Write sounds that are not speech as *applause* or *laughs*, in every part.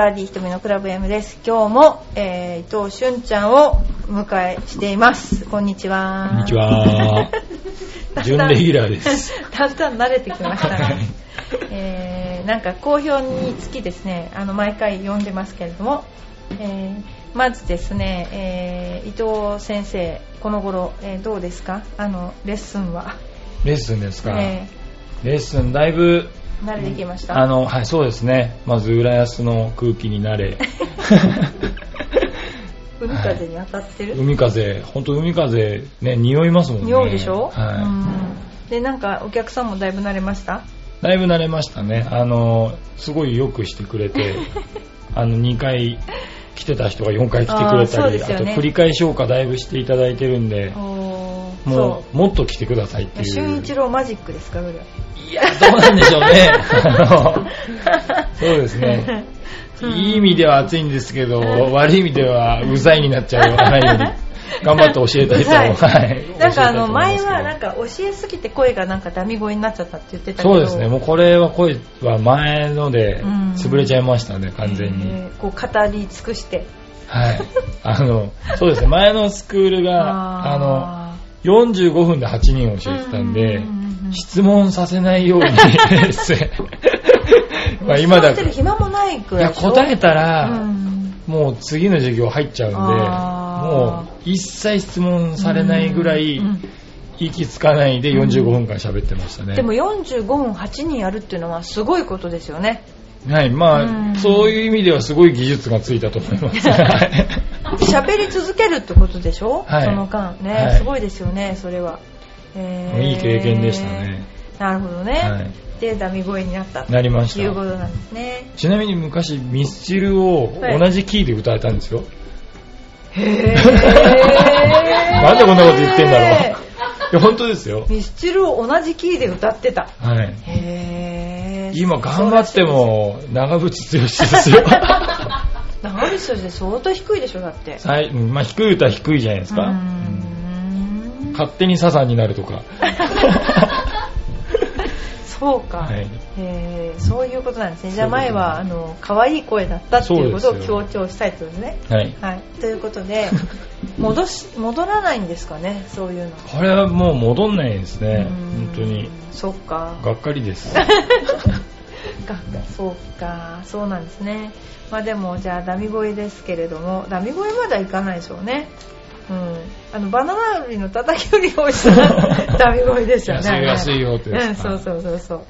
バディ瞳のクラブ M です。今日も、えー、伊藤俊ちゃんをお迎えしています。こんにちは。こんにち。は。準レギュラーです。だんだん慣れてきましたねはい。えー、なんか好評につきですね、あの、毎回読んでますけれども、えー、まずですね、えー、伊藤先生、この頃、えーどうですか？あの、レッスンは。レッスンですか？えレッスンだいぶ、ー、慣れてきました？あの、はい、そうですね。まず浦安の空気に慣れ。*laughs* 海風に当たってる、海風、本当海風、ね、匂いますもんね。匂うでしょ、はうん。でなんかお客さんもだいぶ慣れました？い。だいぶ慣れましたね。あの、すごいよくしてくれて、*laughs* あの、2回来てた人が4回来てくれたり、そうですよね。あと繰り返し評価だいぶしていただいてるんで、もう、もっと来てくださいっていう。俊一郎マジックですかそれいや、どうなんでしょうね。*laughs* そうですね。いい意味では熱いんですけど、悪い意味ではうざいになっちゃわないように、頑張って教えたいと思い。はいなんかあの前はなんか教えすぎて声がなんかダミ声になっちゃったって言ってたけどそうですね、もうこれは声は前のでうん潰れちゃいましたね、完全に。えーこう語り尽くしてはい。あの、そうですね、前のスクールが、*laughs* あの、あ45分で8人教えてたんでうんうんうんうん、質問させないように。*laughs* まあ今だ。座ってる暇もないくいや、らいでしょ？答えたら、うん。もう次の授業入っちゃうんで、もう一切質問されないぐらいうんうん息つかないで45分間喋ってましたね。でも45分8人やるっていうのはすごいことですよねはい、まうん。あ、そういう意味ではすごい技術がついたと思います。*laughs* はい。喋り続けるってことでしょ、はい。その間ね、はい。すごいですよねそれは、えー。いい経験でしたね。なるほどね、はい。でダミ声になったと。なりました。いうことなんですね。ちなみに昔、ミスチルを同じキーで歌えたんですよ。へー。*laughs* なんでこんなこと言ってんだろう。*laughs* いや、本当ですよ。ミスチルを同じキーで歌ってた。はい。へー今頑張っても長渕剛ですよ。*laughs* 長渕として相当低いでしょだってはいうんまあ、低い歌は低いじゃないですか。勝手にサザンになるとか。*laughs* そうか、はい。へーそういうことなんですね。じゃあ前はあの可愛い声だったっていうことを強調したいとですね。はい。はい、ということで *laughs* 戻し戻らないんですかねそういうの。これはもう戻んないですね。うん。本当に。そっか。がっかりです。*laughs* がそうか。そうなんですね。まあでもじゃあダミ声ですけれどもダミ声まではいかないでしょうねうん。あのバナナ売りの叩き売りが美味しそうな *laughs* ダミ声ですよね。安い安いよってうんそうそうそうそう。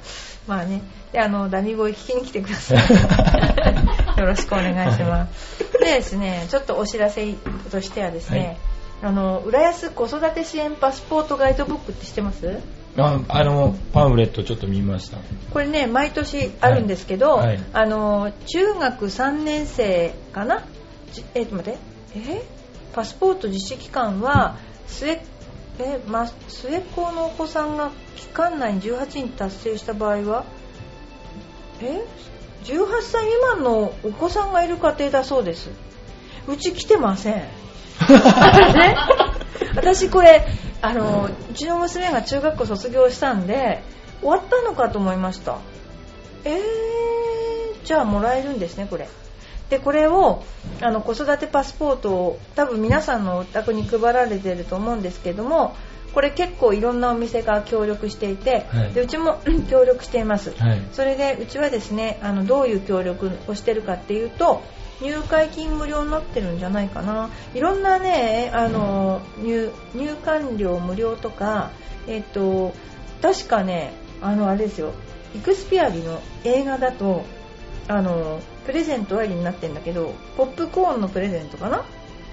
まあね。であのダミ声聞きに来てください。*laughs* よろしくお願いします。でですねちょっとお知らせとしてはですね、あの浦安子育て支援パスポートガイドブックって知ってます？ああの、パンフレットちょっと見ました。これね毎年あるんですけど、はい。はい。あの中学3年生かな？じえっと待って。え？パスポート実施期間は末え、ま、末っ子のお子さんが期間内に18人達成した場合はえ18歳未満のお子さんがいる家庭だそうです。うち来てません。ね *laughs* 私これあのうちの娘が中学校卒業したんで終わったのかと思いました。えー、じゃあもらえるんですねこれでこれをあの子育てパスポートを多分皆さんのお宅に配られてると思うんですけどもこれ結構いろんなお店が協力していて、はい。でうちも協力しています、はい。それでうちはですねあのどういう協力をしてるかっていうと入会金無料になってるんじゃないかな。いろんなねあの入入館料無料とかえっと確かねあのあれですよ。イクスピアリの映画だとあのプレゼントありになってるんだけどポップコーンのプレゼントかな？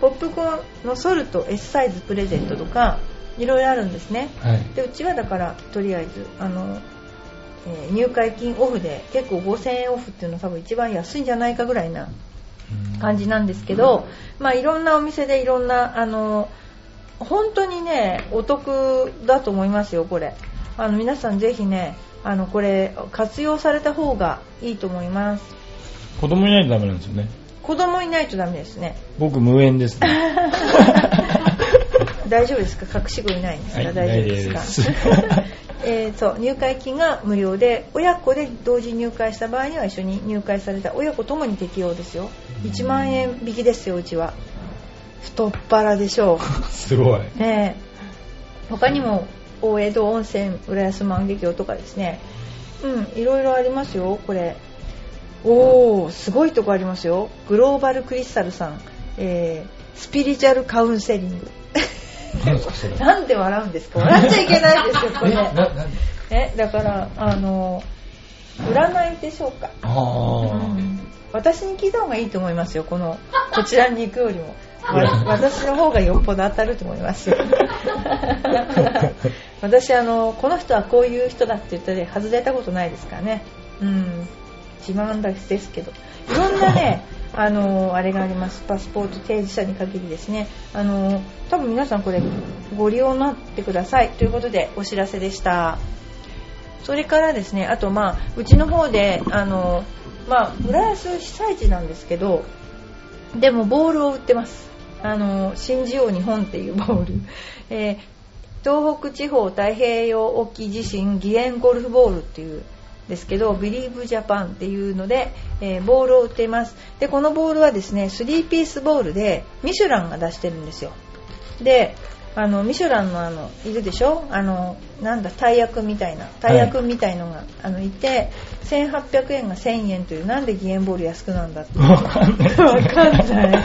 ポップコーンのソルト S サイズプレゼントとかいろいろあるんですね。はい。でうちはだからとりあえずあの、えー入会金オフで結構5000円オフっていうのは多分一番安いんじゃないかぐらいな感じなんですけど、まあいろんなお店でいろんなあの本当にねお得だと思いますよこれ。あの皆さんぜひねあのこれ活用された方がいいと思います子供いないとダメなんですよね。子供いないとダメですね。僕無縁ですね。*laughs* 大丈夫ですか？隠し子いないんですか、はい大丈夫ですか？*laughs* えー、そう入会金が無料で親子で同時入会した場合には一緒に入会された親子ともに適用ですよ。1万円引きですようちは。太っ腹でしょう。すごい。ねえ。他にも大江戸温泉浦安万華鏡とかですね。うんいろいろありますよこれおおすごいとこありますよ。グローバルクリスタルさん、えースピリチュアルカウンセリング。*laughs* なんで笑うんですか？笑っちゃいけないですよこえ、れえだからあの占いでしょうか、あうん。私に聞いた方がいいと思いますよこのこちらに行くよりも。わ私の方がよっぽど当たると思います。よ *laughs* 私あのこの人はこういう人だって言ったで外れたことないですからね。うん自慢ですけど。いろんなね *laughs* あのあれがあります。パスポート提示者に限りですね。あの多分皆さんこれご利用になってください。ということでお知らせでした。それからですねあとまあうちの方であのまあ浦安被災地なんですけどでもボールを売ってます。あの新ジオ日本っていうボール、えー東北地方太平洋沖地震義援ゴルフボールっていうですけど、ビリーブジャパンっていうので、えーボールを売っています。で、このボールはですね、3ピースボールで、ミシュランが出してるんですよ。で、あの、ミシュランのあの、いるでしょ？あの、なんだ、大役みたいな、大役みたいのが、あの、いて、1800円が1000円という、なんで義援ボール安くなんだって。わかんない。わかんない。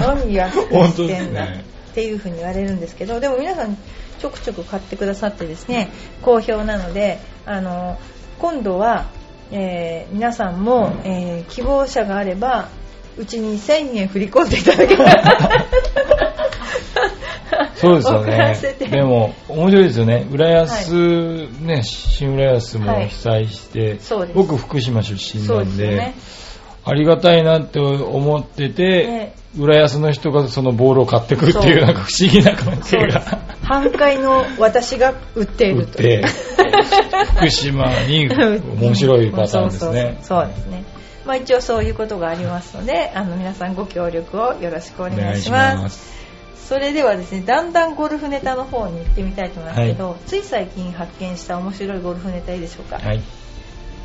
何安くしてんだ。っていうふうに言われるんですけどでも皆さんちょくちょく買ってくださってですね好評なのであの今度は、えー皆さんも、えー希望者があればうちに1000円振り込んでいただけたらそうですよね。でも、面白いですよね。浦安、ね、新浦安もはい。被災して、そうです。僕福島出身そなんでね。ありがたいなって思ってて、ね。浦安の人がそのボールを買ってくるっていそう。う、なんか不思議な関係が。半壊の私が売っているというて、福島に面白いパターンですね。そうですね。まあ一応そういうことがありますので、あの皆さんご協力をよろしくお願いします。それではですね、だんだんゴルフネタの方に行ってみたいと思いますけど、つい最近発見した面白いゴルフネタいいでしょうか？はい。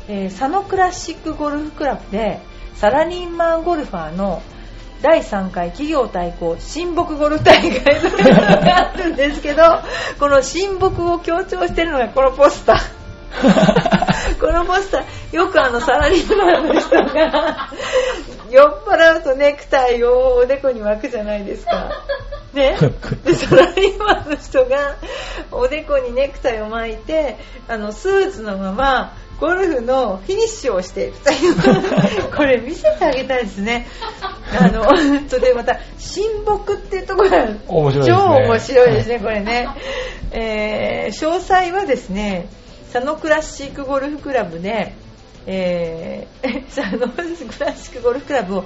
えー佐野クラシックゴルフクラブでサラリーマンゴルファーの第3回企業対抗親睦ゴルフ大会というのがあるんですけどこの親睦を強調してるのがこのポスター。*laughs* このポスターよくあのサラリーマンの人が酔っ払うとネクタイをおでこに巻くじゃないですか。ね、でサラリーマンの人がおでこにネクタイを巻いてあのスーツのままゴルフのフィニッシュをしているというこれ見せてあげたいですね。あの *laughs* それでまた親睦っていうところが面白いね。超面白いですねこれね、えー詳細はですね佐野クラシックゴルフクラブで、えー *laughs* 佐野クラシックゴルフクラブを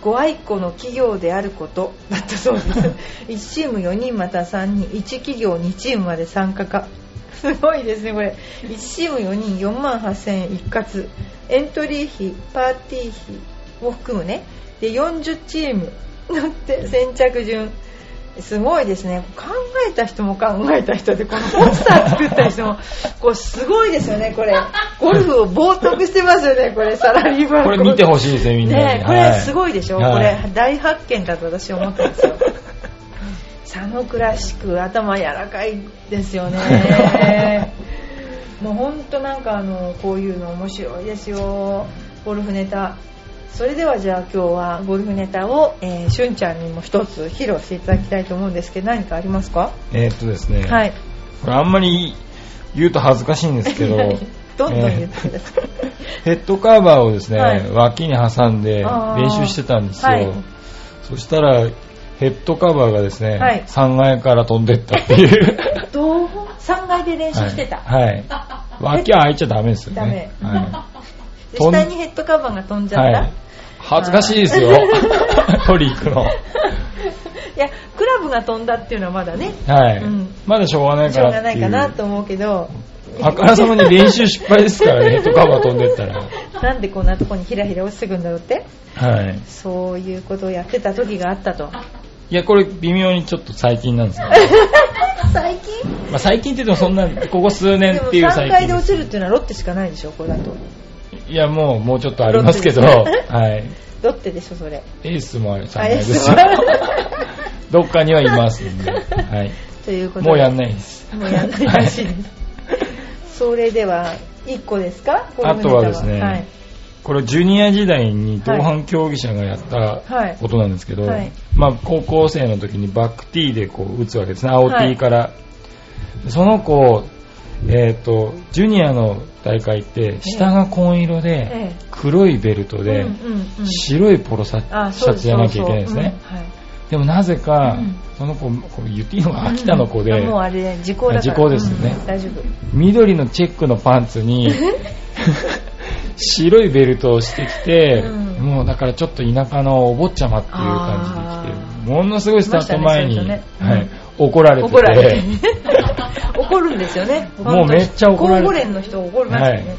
ご愛顧の企業であることだったそうです。*laughs* 1チーム4人または3人1企業2チームまで参加かすごいですねこれ。1チーム4人4万8000円一括。エントリー費パーティー費も含むね。で40チーム乗って先着順。すごいですね。考えた人も考えた人でこのポスター作った人もこれすごいですよねこれ。ゴルフを冒涜してますよねこれサラリーマン。これ見てほしいですね、みんなに。ねこれすごいでしょ、はい。これ大発見だと私は思ったんですよ佐野クラシック頭柔らかいですよね。*laughs* もうほんとなんかあのこういうの面白いですよ。ゴルフネタ。それではじゃあ今日はゴルフネタを、えー、しゅんちゃんにも一つ披露していただきたいと思うんですけど何かありますか？えーっとですね、はい。これあんまり言うと恥ずかしいんですけど、*laughs* どんどん言ってください、ヘッドカバーをですね、はい。脇に挟んで練習してたんですよ。はい。そしたら、ヘッドカバーがですね、はい3階から飛んでったっていう。*laughs* どう？3階で練習してた、はい。はい脇は開いちゃダメですよね。ダはで *laughs* 下にヘッドカバーが飛んじい。ゃった、はい。恥ずかしいですよ。*laughs* 取り行くの。いやクラブが飛んだっていうのはまだねはい。うんまだしょうがないしょうがからっていう。ないかなと思うけどあからさまに練習失敗ですからね、ヘッドカバー飛んでったら。なんでこんなとこにひらひら落ちてくんだろうってはい。そういうことをやってた時があったといや、これ微妙にちょっと最近なんですけど。*laughs* 最近？まあ、最近って言ってもそんな、ここ数年っていう3最近。です階で落ちるっていうのはロッテしかないでしょこれだと。いや、もう、もうちょっとありますけど、はい。ロッテでしょそれ。エースもあれ、3あ階ですよ。どっかにはいますんで、はい。ということで。もうやんないです。もうやんないらしいです、それでは1個ですか？あとはですね。はい、これジュニア時代に同伴競技者がやったはい。ことなんですけど、はい。まあ高校生の時にバックティーでこう打つわけですね、青はい。T から。その子、えっ、と、ジュニアの大会って下が紺色でええ。黒いベルトで白いポロシャツじゃなきゃいけないんですね。でもなぜかうん、その子、こう言っていいのが秋田の子で、うん。あもうあれ時効だ時効ですよね。うん。大丈夫。緑のチェックのパンツに *laughs* 白いベルトをしてきて、うん。もうだからちょっと田舎のお坊ちゃまっていう感じで来て、ものすごいスタート前に、ねはい怒られてて、怒られて。*laughs* 怒るんですよね。もうめっちゃ怒られて。高5連の人怒りましたよね、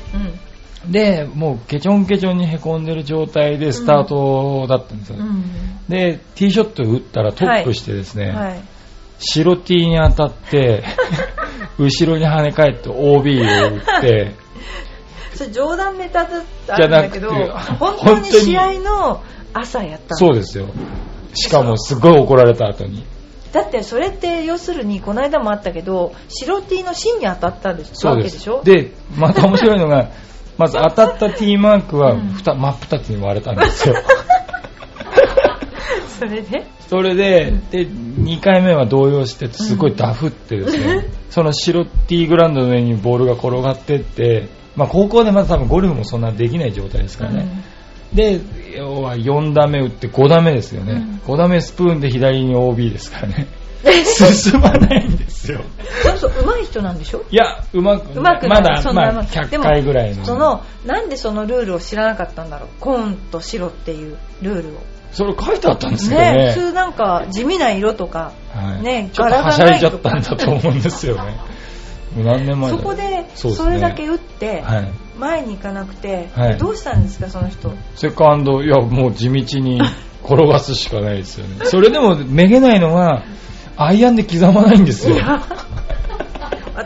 で、もうケチョンケチョンに凹んでる状態でスタートだったんですよ。うんうん。で、ティーショット打ったらトップしてですね、はい。白 T に当たって、*laughs* 後ろに跳ね返って OB を打って、それ冗談ネタだったじゃなくてんだけど本当に試合の朝やったのそうですよ。しかもすごい怒られた後に。だってそれって要するにこの間もあったけど白 T の芯に当たったでしそうでわけですしょ？で、また面白いのが、*laughs* まず当たった T マークはうん。ふた真っ二つに割れたんですよ。*laughs* それで？それで、で、2回目は動揺して、すごいダフってですね、その白 T グラウンドの上にボールが転がってって、まあ高校でまだ多分ゴルフもそんなできない状態ですからね。で、要は4打目打って5打目ですよね。うん5打目スプーンで左に OB ですからね。*laughs* 進まないんですよ。そうそう上手い人なんでしょ？いや、うまく、うまだ、そんなまあ、100でも回ぐらいの。そのなんでそのルールを知らなかったんだろう？紺と白っていうルールをそれ書いてあったんですけどねね。普通なんか地味な色とか、はい、ねちょっとはしゃいじゃったんだと思うんですよね。何年前だそこでそれだけ打ってはい。前に行かなくて、はいどうしたんですかその人？セカンド、いや、もう地道に *laughs* 転がすしかないですよね。それでもめげないのは、アイアンで刻まないんですよ。あ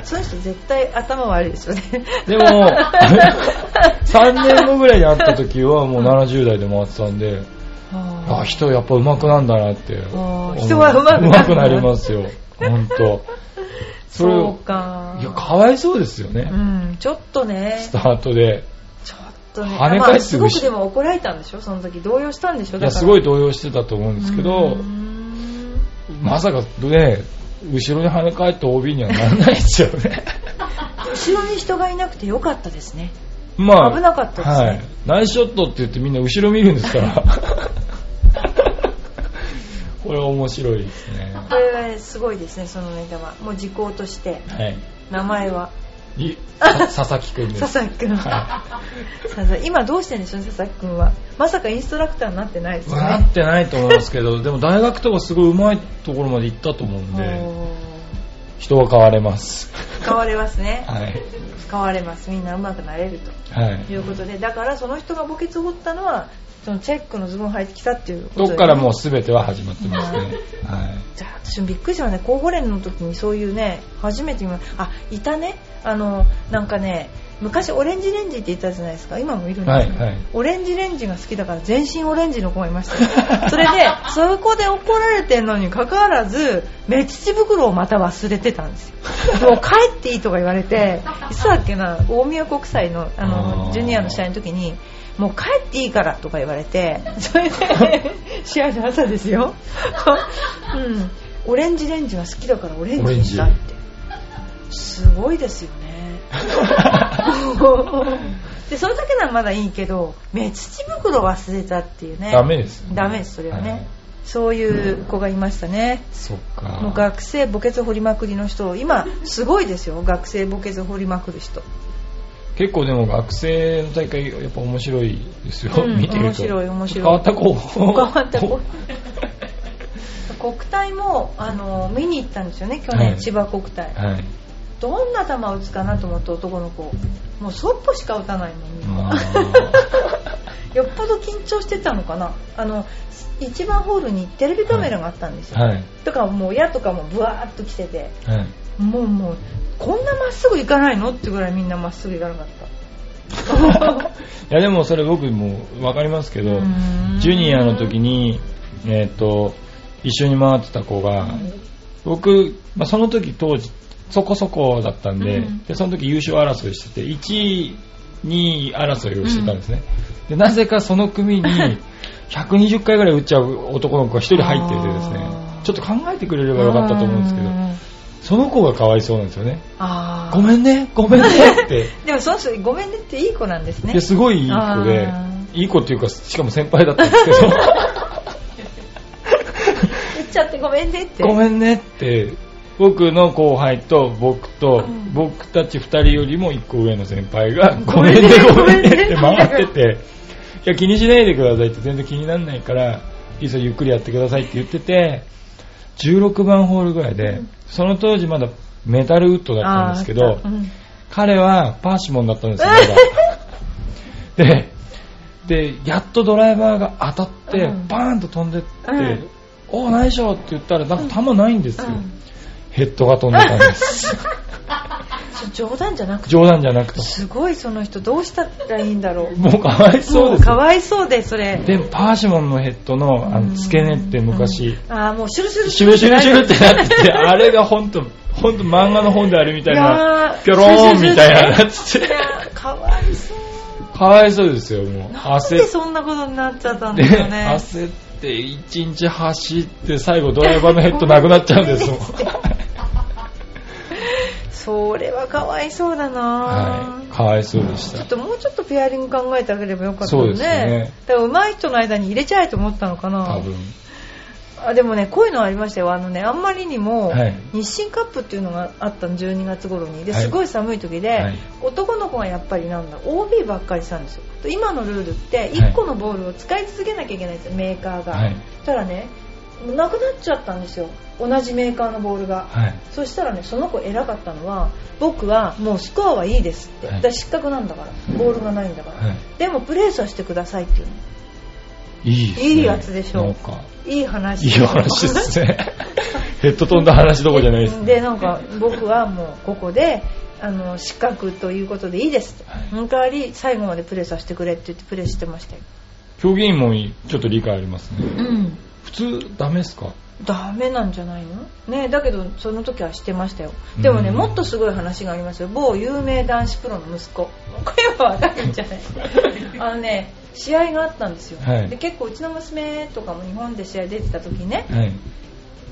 その人絶対頭悪いですよねでも、*laughs* 3年後ぐらいに会った時はもう70代で回ってたんで、ああ、人やっぱ上手くなんだなって。人は上手くなりますよ。本当。*laughs* それそうを、かいや、かわいそうですよねう。んちょっとねスタートで。ちょっとね跳ね返ってまあすごく後でも怒られたんでしょ？その時動揺したんでしょ？いや、すごい動揺してたと思うんですけうどまさかね、後ろに跳ね返って OB にはならないですよね。*laughs* 後ろに人がいなくてよかったですねまあ、危なかったですねはい。ナイスショットって言ってみんな後ろ見るんですから。*laughs* これは面白いですね。これはすごいですねそのネタはもう時効としてはい。名前はい *laughs* 佐々木くんです。佐々木くんは佐々木今どうしてんでしょう佐々木くんはまさかインストラクターになってないですよなねってないと思いますけど、*laughs* でも大学とかすごい上手いところまで行ったと思うんで、お人は変われます。ー変われますね *laughs* はい。変われますみんな上手くなれるとはい。いうことでだからその人が墓穴を掘ったのはそのチェックのズボン履いてきたっていうことでどっからもう全ては始まってますね。はい。じゃあ私もびっくりしたね高5連の時にそういうね初めて見まあいたね。あのなんかね昔オレンジレンジって言ったじゃないですか。今もいるんですよ、はいはい。オレンジレンジが好きだから全身オレンジの子がいました。よ *laughs* それでそこで怒られてんのにかかわらず目乳袋をまた忘れてたんですよ。*laughs* もう帰っていいとか言われていつだっけな大宮国際のあのジュニアの試合の時にもう帰っていいからとか言われて *laughs* それで試合の朝ですよ、*laughs* うん、オレンジレンジが好きだからオレンジにしたって。すごいですよね。*laughs* でそれだけならまだいいけど目乳袋忘れたっていうね。ダメです。ダメですそれはね、はい。そういう子がいましたね。そっか。もう学生墓穴掘りまくりの人。今すごいですよ。学生墓穴掘りまくる人結構でも学生の大会やっぱ面白いですよ、うん *laughs* 見てると。面白い面白い。変わった子。変わった子。*laughs* 国体もあの見に行ったんですよね去年、はい。千葉国体。はい。どんな球打つかなと思って男の子。もうそっぽしか打たないのみんなあ。*laughs* よっぽど緊張してたのかな。あの1番ホールにテレビカメラがあったんですよ、はい。だからもう親とかもブワーっと来てて。はい。もうもうこんなまっすぐ行かないのってぐらいみんなまっすぐ行かなかった。*laughs* いやでもそれ僕もわかりますけどうーん、ジュニアの時に、えっ、と、一緒に回ってた子が、僕、まあ、その時当時、そこそこだったんで,、うん。で、その時優勝争いしてて、1位、2位争いをしてたんですね。で、なぜかその組に、*laughs* 120回ぐらい打っちゃう男の子が一人入っててですね。ちょっと考えてくれればよかったと思うんですけど。う、んその子がかわいそうなんですよね。あー。ごめんね、ごめんねって。*laughs* でもその人ごめんねっていい子なんですね。いや、すごいいい子であ、いい子っていうか、しかも先輩だったんですけど、*laughs* 言っちゃってごめんねって。ごめんねって、僕の後輩と僕と、うん。僕たち二人よりも一個上の先輩が、ごめんねごめんね、ごめんねごめんね。って回ってて、いや、気にしないでくださいって全然気にならないから、いいですよゆっくりやってくださいって言ってて、16番ホールぐらいで、その当時まだメタルウッドだったんですけど彼はパーシモンだったんですよ、まだ。*laughs* で、で、やっとドライバーが当たって、うん。バーンと飛んでって、うん。おー、ナイスショーって言ったら、なんか球ないんですよ。うん。ヘッドが飛んでたんです。*laughs* そ冗談じゃなくて冗談じゃなくて。すごいその人どうしたらいいんだろうもうかわいそうですかわいそうでそれで、パーシモンのヘッドのあの付け根って昔、ああもうシュルシュルシュルシュルシュルってなってて、あれがほんと、ほんと漫画の本であるみたいな、ーピョローンみたいなやつでいや、ーかわいそうかわいそうですよ、もう。なん焦っでそんなことになっちゃったんて、だろうね焦って一日走って、最後ドライバーのヘッドなくなっちゃうんですもん。それはかわいそうだな、はい。かわいそうでした。ちょっ。ともうちょっとペアリング考えてあげればよかったよねねだから上手い人の間に入れちゃえと思ったのかな。多分。あでもねこういうのありましたよ。あのねあんまりにも、はい。日清カップっていうのがあったの12月頃に。ではい。すごい寒い時で、はい。男の子がやっぱりなんだ OB ばっかりしたんですよ。で今のルールって1個のボールを使い続けなきゃいけないんですよ。メーカーが、はい。そしたらねなくなっちゃったんですよ。同じメーカーのボールが、はい。そしたらねその子偉かったのは僕はもうスコアはいいですって、はい。失格なんだから。ボールがないんだから、はい。でもプレースはしてくださいっていうの。いいね。いいやつでしょ。いい話。いいお話ですね。*laughs* ヘッド飛んだ話どころじゃないですね。でなんか僕はもうここであの失格ということでいいですって、はい。その代わり最後までプレーさせてくれって言ってプレーしてましたよ。競技員もちょっと理解ありますね。うん普通ダメですか？ダメなんじゃないの？ねだけどその時はしてましたよ。でもねうんもっとすごい話がありますよ。某有名男子プロの息子。これはわかるんじゃない？*laughs* あのね試合があったんですよ、はい。で結構うちの娘とかも日本で試合出てた時ね。はい。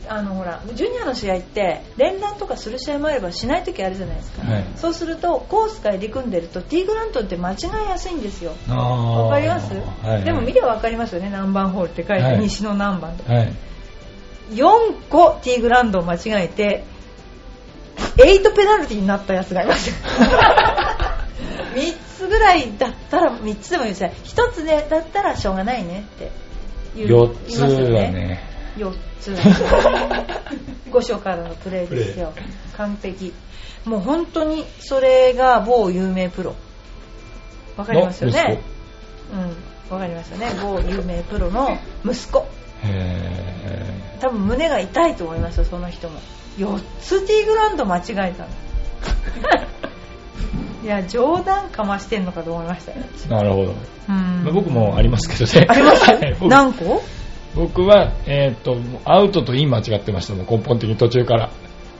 あのほらジュニアの試合って連弾とかする試合もあればしない時あるじゃないですか、はい。そうするとコースから入り組んでるとティーグラントって間違いやすいんですよ。あわかります、はい、でも見ればわかりますよね。何番ホールって書いて、はい。西の何番とかはい。4個ティーグラウンドを間違えて8ペナルティーになったやつがいます。*laughs* 3つぐらいだったら3つでもいいですね。1つでだったらしょうがないねって言う4つは言いますよね。4つ。*laughs* 5所からのプレーですよ。完璧。もう本当にそれが某有名プロ。わかりますよのねうん。わかりますよね？某有名プロの息子。へ多分胸が痛いと思いますよその人も。4つティーグラウンド間違えたの。*laughs* いや冗談かましてんのかと思いましたよ。ーなるほど。うん。まあ僕もありますけどね。あります？*laughs* 何個？僕は、えーっと、もうアウトとイン間違ってましたもん、根本的に途中から。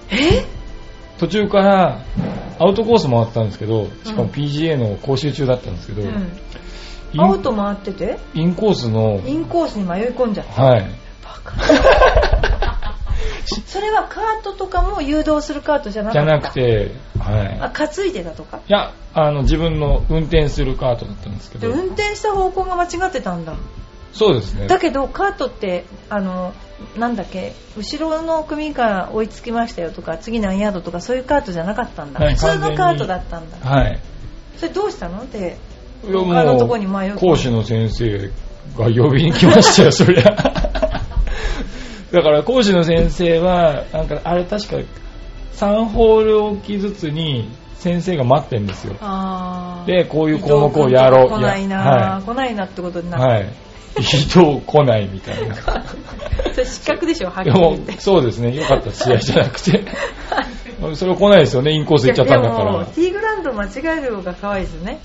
え？途中から、アウトコース回ったんですけど、しかもうん PGA の講習中だったんですけど、うん。アウト回ってて？インコースの、インコースに迷い込んじゃった。はい。バカ。*laughs* それはカートとかも誘導するカートじゃなじゃかった？なくて、はい。あ担いでたとか？いや、あの、自分の運転するカートだったんですけど、で運転した方向が間違ってたんだそうですね。だけどカートってあのなんだっけ後ろの組から追いつきましたよとか次何ヤードとかそういうカートじゃなかったんだ、はい普通のカートだったんだはい。それどうしたの？って他のとこに迷い込む講師の先生が呼びに来ましたよ、そりゃ。*laughs* だから講師の先生は、なんか、あれ確か3ホール置きずつに先生が待ってんですよ。で、こういう項目をやろう。来ないな、は来ないなってことにい。なって、はい。伊藤来ないみたいな。*laughs* それ失格でしょ、はっきり言。そうですね。よかった、試合じゃなくて。*laughs* それは来ないですよね、インコース行っちゃったんだから。ティーグラウンド間違える方が可愛いですよね。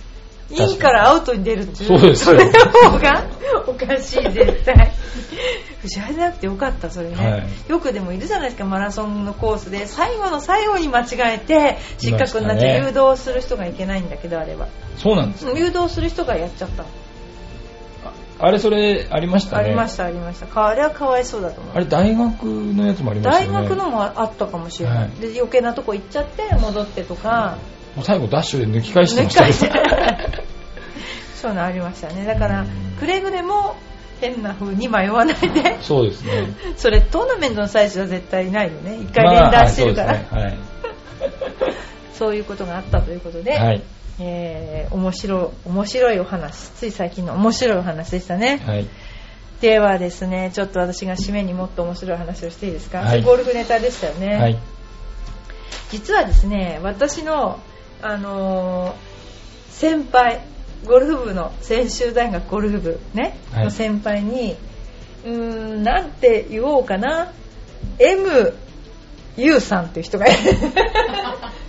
インからアウトに出るっていう。そうですよそれの方がおかしい、絶対。藤原じゃなくてよかった、それね、はいよくでもいるじゃないですか、マラソンのコースで。最後の最後に間違えて、失格になっちゃう。いまし誘導する人がいけないんだけど、あれは。そうなんです。誘導する人がやっちゃったの。あれ、それ、ありましたね。ありました、ありました。かあれはかわいそうだと思う。あれ、大学のやつもありましたね。学のもあったかもしれない、はい。で余計なとこ行っちゃって戻ってとか、もう最後ダッシュで抜き返して抜ましき返たしよてそういうのありましたね。だからうんくれぐれも変な風に迷わないで。そうですね。*laughs* それトーナメントの最初は絶対ないよね。一回連まあ打してるから、はいそうですね *laughs* そういうことがあったということで、はい。はい。えー面白い面白いお話つい最近の面白いお話でしたね、はい。ではですねちょっと私が締めにもっと面白い話をしていいですか、はいゴルフネタでしたよね、はい。実はですね私の、あのー先輩ゴルフ部の専修大学ゴルフ部ね、はいの先輩にうーんなんて言おうかな？MU さんっていう人がいる *laughs*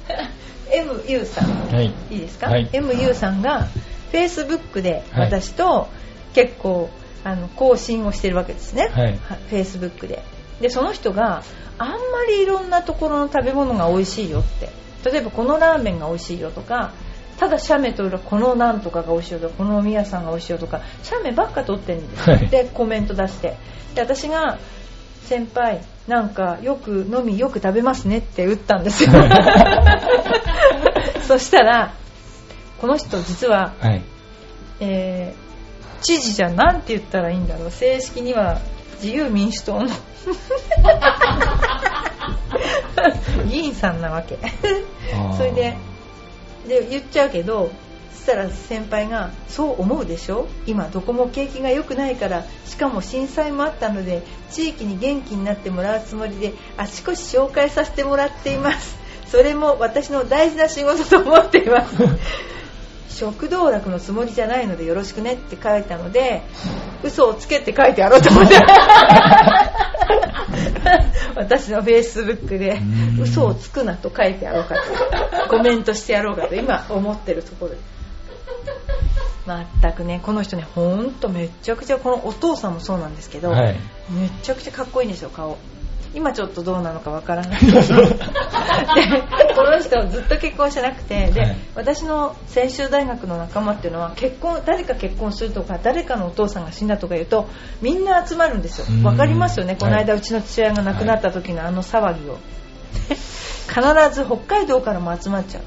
MU さん。はい。いいですか、はい。MU さんが Facebook ではい。私と結構あの更新をしてるわけですね、はい。Facebook で。でその人があんまりいろんなところの食べ物が美味しいよって。例えばこのラーメンが美味しいよとかただ写メ撮るとこのなんとかが美味しいよとかこのおみやさんが美味しいよとか写メばっか撮ってるんですよ、はい。でコメント出して。で私が先輩なんかよく飲みよく食べますねって打ったんですよ *laughs* *laughs* そしたらこの人実は、はい。えー知事じゃなんて言ったらいいんだろう。正式には自由民主党の。*laughs* 議員さんなわけ。それでで言っちゃうけどそしたら先輩が「そう思うでしょ？今どこも景気が良くないからしかも震災もあったので地域に元気になってもらうつもりであちこち紹介させてもらっていますそれも私の大事な仕事と思っています。*laughs* 食道楽のつもりじゃないのでよろしくねって書いたので嘘をつけって書いてやろうと思って。*laughs* 私のフェイスブックでうん。嘘をつくなと書いてやろうかと。コメントしてやろうかと今思ってるところで。す全くねこの人ねほんとめちゃくちゃこのお父さんもそうなんですけど、はい。めちゃくちゃかっこいいんですよ顔今ちょっとどうなのかわからない。でこの人ずっと結婚してなくてで、はい。私の専修大学の仲間っていうのは結婚誰か結婚するとか誰かのお父さんが死んだとか言うとみんな集まるんですよ。うん。わかりますよね。この間、はいうちの父親が亡くなった時のあの騒ぎを、必ず北海道からも集まっちゃう。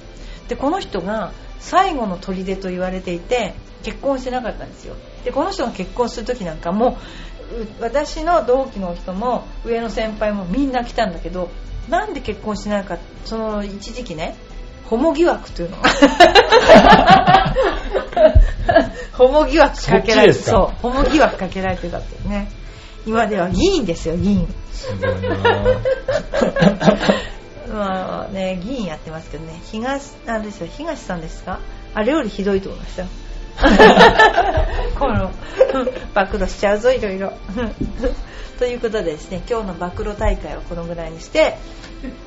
でこの人が最後の砦と言われていて結婚してなかったんですよ。でこの人が結婚する時なんかもう私の同期の人も上の先輩もみんな来たんだけどなんで結婚しないかその一時期ねホモ疑惑というの。がホモ疑惑かけられてそうホモ疑惑かけられてたっていうね。今では議員ですよ議員。すごいな *laughs* まあね議員やってますけどね。東あれですよ東さんですか？あれよりひどいと思いますよ *laughs* この暴露しちゃうぞいろいろ。*laughs* ということでですね今日の暴露大会はこのぐらいにして、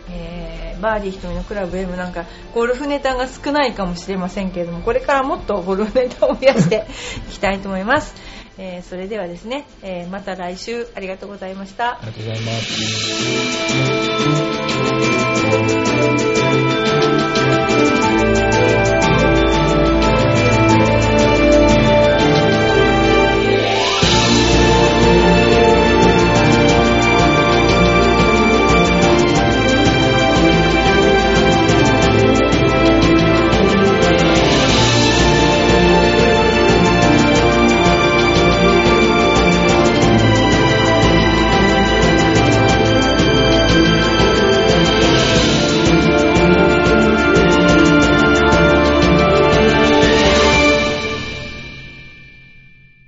えーバーディー瞳のクラブ M なんかゴルフネタが少ないかもしれませんけれどもこれからもっとゴルフネタを増やして *laughs* いきたいと思います、えーそれではですね、えーまた来週ありがとうございました。ありがとうございます。